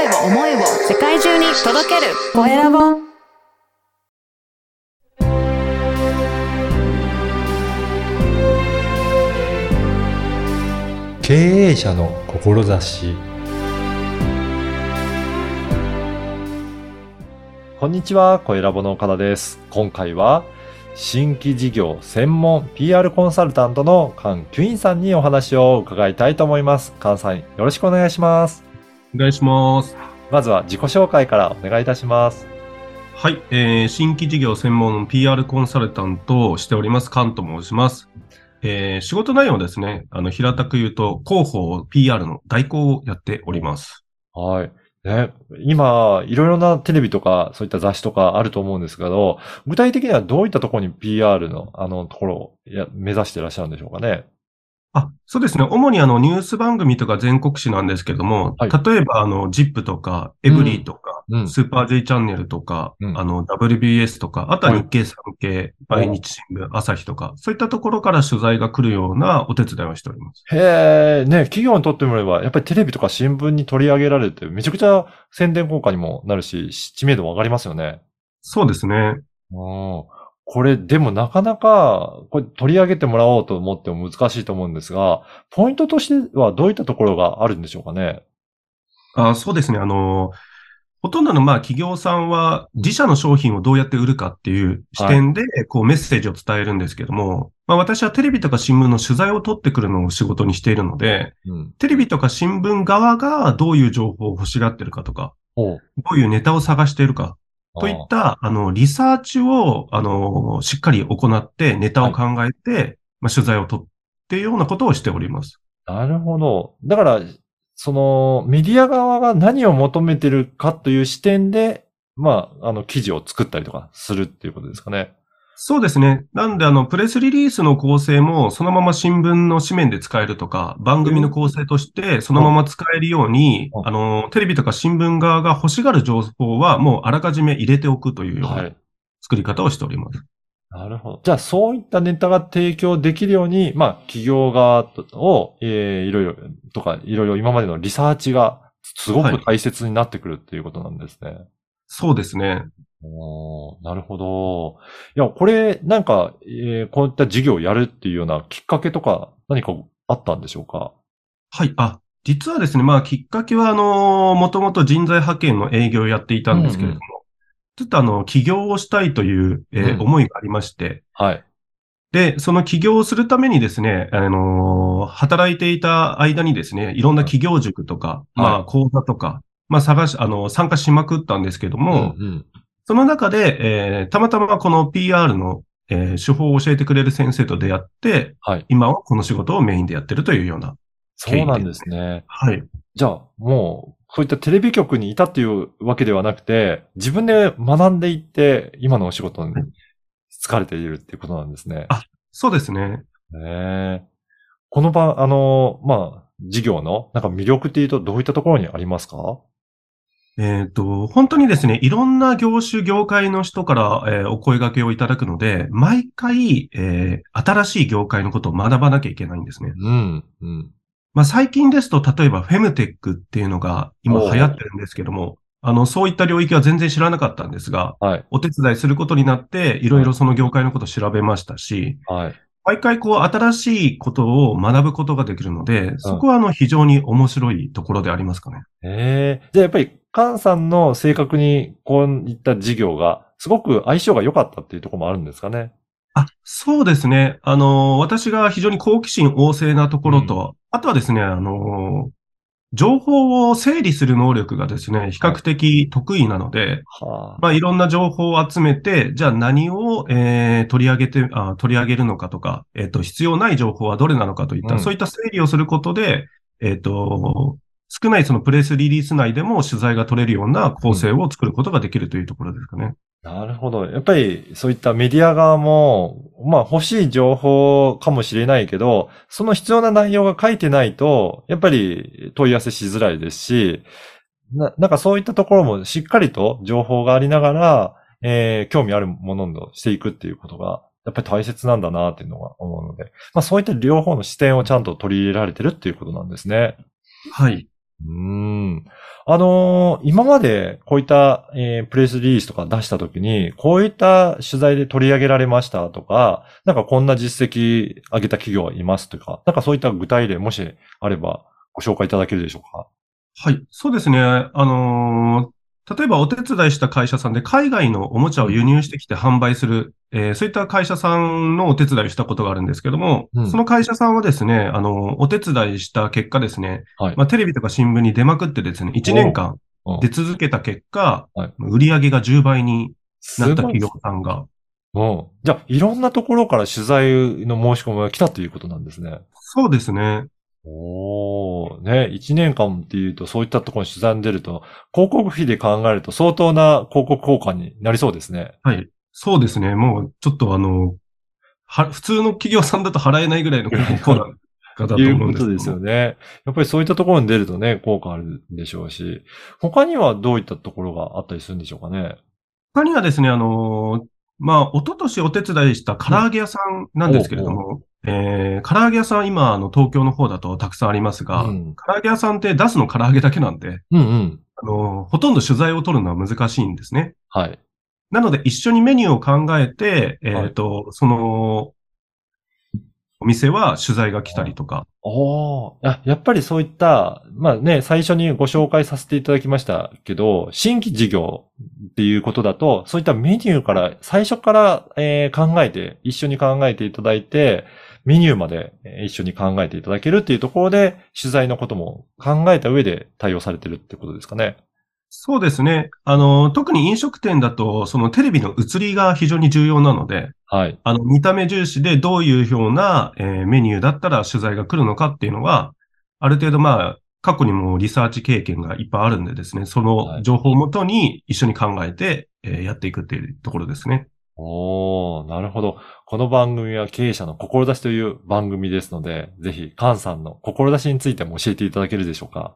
声を思いを世界中に届けるコエラボ経営者の志こんにちは、コエラボの岡田です。今回は、新規事業専門 PR コンサルタントのカン・キュインさんにお話を伺いたいと思います。カンさん、よろしくお願いします。お願いします。まずは自己紹介からお願いいたします。はい、えー、新規事業専門 PR コンサルタントをしております、カンと申します。えー、仕事内容はですね、あの、平たく言うと、広報 PR の代行をやっております。はい。ね、今、いろいろなテレビとか、そういった雑誌とかあると思うんですけど、具体的にはどういったところに PR の、あの、ところをや目指していらっしゃるんでしょうかね。あ、そうですね。主にあの、ニュース番組とか全国紙なんですけども、はい例えばあの、ZIP とか、エブリーとか、うん。スーパー J チャンネルとか、うんあの、WBS とか、あとははい日経産経、毎日新聞、朝日とか、そういったところから取材が来るようなお手伝いをしております。へえ、ね、企業にとってみれば、やっぱりテレビとか新聞に取り上げられて、めちゃくちゃ宣伝効果にもなるし、知名度も上がりますよね。そうですね。うん。これ、でもなかなか、これ取り上げてもらおうと思っても難しいと思うんですが、ポイントとしてはどういったところがあるんでしょうかね？あそうですね。あの、ほとんどのまあ企業さんは自社の商品をどうやって売るかっていう視点でこうメッセージを伝えるんですけども、まあ私はテレビとか新聞の取材を取ってくるのを仕事にしているので、うん。テレビとか新聞側がどういう情報を欲しがってるかとか、どういうネタを探しているかといった、あの、リサーチを、あの、しっかり行ってネタを考えて、まあ取材を取っていうようなことをしております。なるほど。だから、その、メディア側が何を求めてるかという視点で、まあ、あの、記事を作ったりとかするっていうことですかね。そうですね。なんで、あの、プレスリリースの構成も、そのまま新聞の紙面で使えるとか、番組の構成として、そのまま使えるようにうん、あの、テレビとか新聞側が欲しがる情報は、もうあらかじめ入れておくというようは。ない作り方をしております。なるほど。じゃあ、そういったネタが提供できるように、まあ、企業側を、えー、いろいろ、とか、いろいろ今までのリサーチが、すごく大切になってくるっていうことなんですね。そうですね。おーなるほど。いや、これ、なんか、えーこういった事業をやるっていうようなきっかけとか、何かあったんでしょうか？はい。あ、実はですね、まあ、きっかけは、あの、もともと人材派遣の営業をやっていたんですけれども、ちょっとあの、起業をしたいという、えーうん思いがありまして、はい。で、その起業をするためにですね、あのー働いていた間にですね、いろんな企業塾とか、はいまあ、講座とか、まあ、探し、あの、参加しまくったんですけども、うんうんその中で、えーたまたまこの PR の、えー手法を教えてくれる先生と出会って、はい。今はこの仕事をメインでやってるというような。そうなんですね。はい。じゃあ、もう、そういったテレビ局にいたっていうわけではなくて、自分で学んでいって、今のお仕事に疲れているっていうことなんですね。あそうですね。ねえこの場、あの、まあ、事業の、なんか魅力っていうとどういったところにありますか？えっ、と、本当にですね、いろんな業種、業界の人から、えーお声掛けをいただくので、毎回、えー新しい業界のことを学ばなきゃいけないんですね。うん、うん。まあ、最近ですと、例えばフェムテックっていうのが今流行ってるんですけども、あの、そういった領域は全然知らなかったんですが、はい、お手伝いすることになって、いろいろその業界のことを調べましたし、はい。毎回こう新しいことを学ぶことができるので、そこはあの非常に面白いところでありますかね。ええじゃあやっぱり、カンさんの性格にこういった事業が、すごく相性が良かったっていうところもあるんですかね。あ、そうですね。あの、私が非常に好奇心旺盛なところと、あとはですね、あの、情報を整理する能力がですね、比較的得意なので、はあ。まあ、いろんな情報を集めて、じゃあ何を、えー取り上げてあ、取り上げるのかとか、えっ、と、必要ない情報はどれなのかといった、うんそういった整理をすることで、えっ、と、少ないそのプレスリリース内でも取材が取れるような構成を作ることができるというところですかね。なるほど。やっぱりそういったメディア側も、まあ欲しい情報かもしれないけど、その必要な内容が書いてないと、やっぱり問い合わせしづらいですし、ななんかそういったところもしっかりと情報がありながら、えー興味あるものとしていくっていうことが、やっぱり大切なんだなっていうのが思うので、まあそういった両方の視点をちゃんと取り入れられてるっていうことなんですね。はい。うん。あのー今までこういった、えープレスリリースとか出したときに、こういった取材で取り上げられましたとか、なんかこんな実績上げた企業はいますとか、なんかそういった具体例もしあればご紹介いただけるでしょうか？はい。そうですね。あのー例えばお手伝いした会社さんで海外のおもちゃを輸入してきて販売する、えーそういった会社さんのお手伝いをしたことがあるんですけども、うんその会社さんはですね、あのーお手伝いした結果ですね、はいまあ、テレビとか新聞に出まくってですね、1年間出続けた結果、はい売り上げが10倍になった企業さんが、うん。じゃあ、いろんなところから取材の申し込みが来たということなんですね。そうですね。おー、ね、一年間っていうと、そういったところに取材に出ると、広告費で考えると相当な広告効果になりそうですね。はい。そうですね。もう、ちょっとあの、は、普通の企業さんだと払えないぐらいの 広告効果だという思うんですけどことですよね。やっぱりそういったところに出るとね、効果あるんでしょうし、他にはどういったところがあったりするんでしょうかね。他にはですね、あのーまあ、一昨年お手伝いした唐揚げ屋さんなんですけれども、えー、唐揚げ屋さん今、あの、東京の方だとたくさんありますが、うん唐揚げ屋さんって出すの唐揚げだけなんで、うんうん。あのーほとんど取材を取るのは難しいんですね。はい。なので、一緒にメニューを考えて、えっ、と、その、お店は取材が来たりとか、おーやっぱりそういった、まあね、最初にご紹介させていただきましたけど、新規事業っていうことだと、そういったメニューから、最初から、えー考えて、一緒に考えていただいて、メニューまで一緒に考えていただけるっていうところで、取材のことも考えた上で対応されてるってことですかね。そうですね。あの、特に飲食店だと、そのテレビの映りが非常に重要なので、はい。あの、見た目重視でどういうような、えーメニューだったら取材が来るのかっていうのは、ある程度まあ、過去にもリサーチ経験がいっぱいあるんでですね、その情報をもとに一緒に考えて、えーやっていくっていうところですね。おー、なるほど。この番組は経営者の志という番組ですので、ぜひ、カンさんの志についても教えていただけるでしょうか？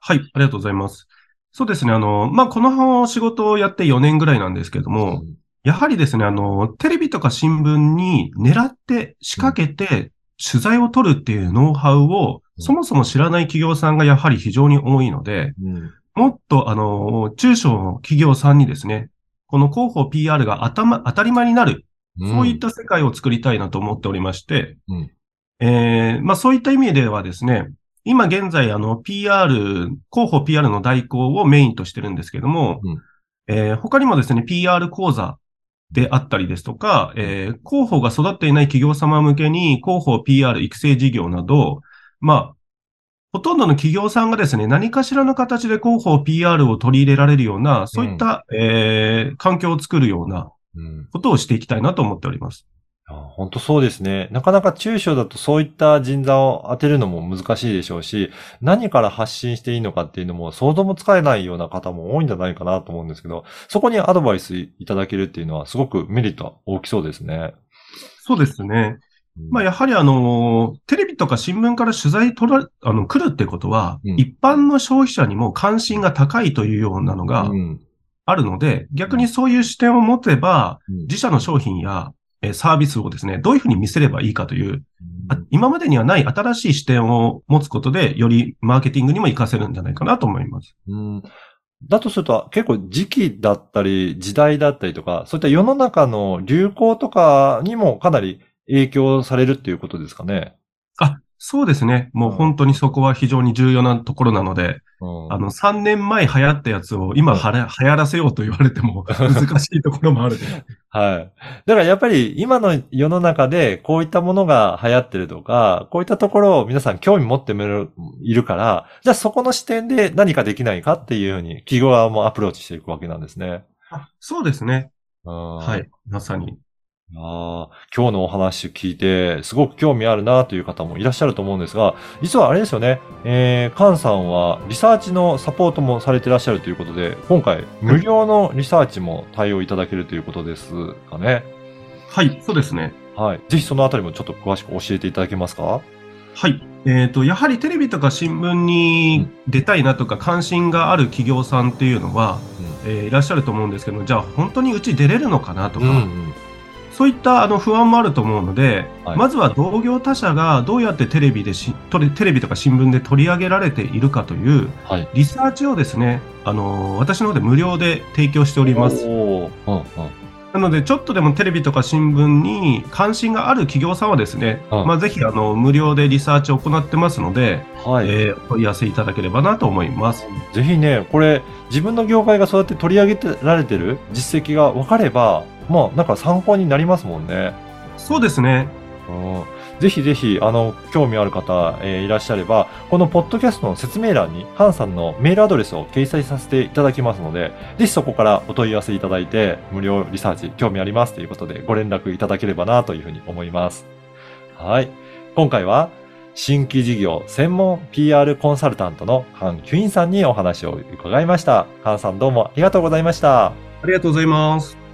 はい、ありがとうございます。そうですね、あの、まあ、この仕事をやって4年ぐらいなんですけども、うんやはりですね、あの、テレビとか新聞に狙って仕掛けて取材を取るっていうノウハウを、うん。そもそも知らない企業さんがやはり非常に多いので、うん。もっと、あの、中小の企業さんにですね、この広報 PR が頭当たり前になる、そういった世界を作りたいなと思っておりまして、うん。えーまあそういった意味ではですね、今現在、あの、PR、広報 PR の代行をメインとしてるんですけども、うんえー他にもですね、PR 講座であったりですとか、えー広報が育っていない企業様向けに広報 PR 育成事業など、まあ、ほとんどの企業さんがですね、何かしらの形で広報 PR を取り入れられるような、そういった、えー環境を作るようなうん。ことをしていきたいなと思っております。本当そうですね。なかなか中小だとそういった人材を当てるのも難しいでしょうし、何から発信していいのかっていうのも想像もつかえないような方も多いんじゃないかなと思うんですけど、そこにアドバイスいただけるっていうのはすごくメリットは大きそうですね。そうですね。うんまあ、やはりあの、テレビとか新聞から取材取ら、あの、来るってことは、うん一般の消費者にも関心が高いというようなのがうんあるので、逆にそういう視点を持てば、うん自社の商品やえーサービスをですね、どういうふうに見せればいいかという、今までにはない新しい視点を持つことで、よりマーケティングにも活かせるんじゃないかなと思います。うんだとすると、結構時期だったり、時代だったりとか、そういった世の中の流行とかにもかなり影響されるっていうことですかね。あ、そうですね。もううん本当にそこは非常に重要なところなので、うんあの、3年前流行ったやつを今はれ 流行らせようと言われても難しいところもあるで。はい。だからやっぱり今の世の中でこういったものが流行ってるとか、こういったところを皆さん興味持っているから、じゃあそこの視点で何かできないかっていうふうに企業側もアプローチしていくわけなんですね。あそうですね。ははい。まさに。ああ、今日のお話聞いて、すごく興味あるなという方もいらっしゃると思うんですが、実はあれですよね、えー、カンさんはリサーチのサポートもされていらっしゃるということで、今回無料のリサーチも対応いただけるということですかね。はい、そうですね。はい。ぜひそのあたりもちょっと詳しく教えていただけますか？はい。えっ、と、やはりテレビとか新聞に出たいなとか関心がある企業さんっていうのは、えーいらっしゃると思うんですけど、じゃあ本当にうち出れるのかなとか、うんうん。そういったあの不安もあると思うので、はいまずは同業他社がどうやってテレビでし、テレビとか新聞で取り上げられているかというはい。リサーチをですね、あの、私の方で無料で提供しております。うんうん。なので、ちょっとでもテレビとか新聞に関心がある企業さんはですね、うんまあ、ぜひ、あの、無料でリサーチを行ってますので、はい。えーお問い合わせいただければなと思います。ぜひね、これ、自分の業界がそうやって取り上げてられてる実績が分かれば、まあ、なんか参考になりますもんね。そうですね。うんぜひぜひ、あの、興味ある方、えーいらっしゃれば、このポッドキャストの説明欄に、ハンさんのメールアドレスを掲載させていただきますので、ぜひそこからお問い合わせいただいて、無料リサーチ、興味ありますということで、ご連絡いただければなというふうに思います。はい。今回は、新規事業専門 PR コンサルタントのハン・キュインさんにお話を伺いました。ハンさんどうもありがとうございました。ありがとうございます。